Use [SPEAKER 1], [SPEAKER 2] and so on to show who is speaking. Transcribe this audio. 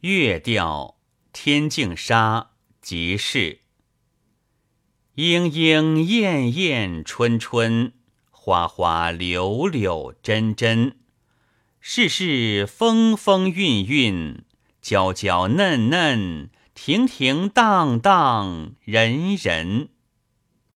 [SPEAKER 1] 月调天净沙即是。莺莺燕燕春春花花柳柳真真。世事风风韵韵娇娇嫩嫩停停荡荡人人。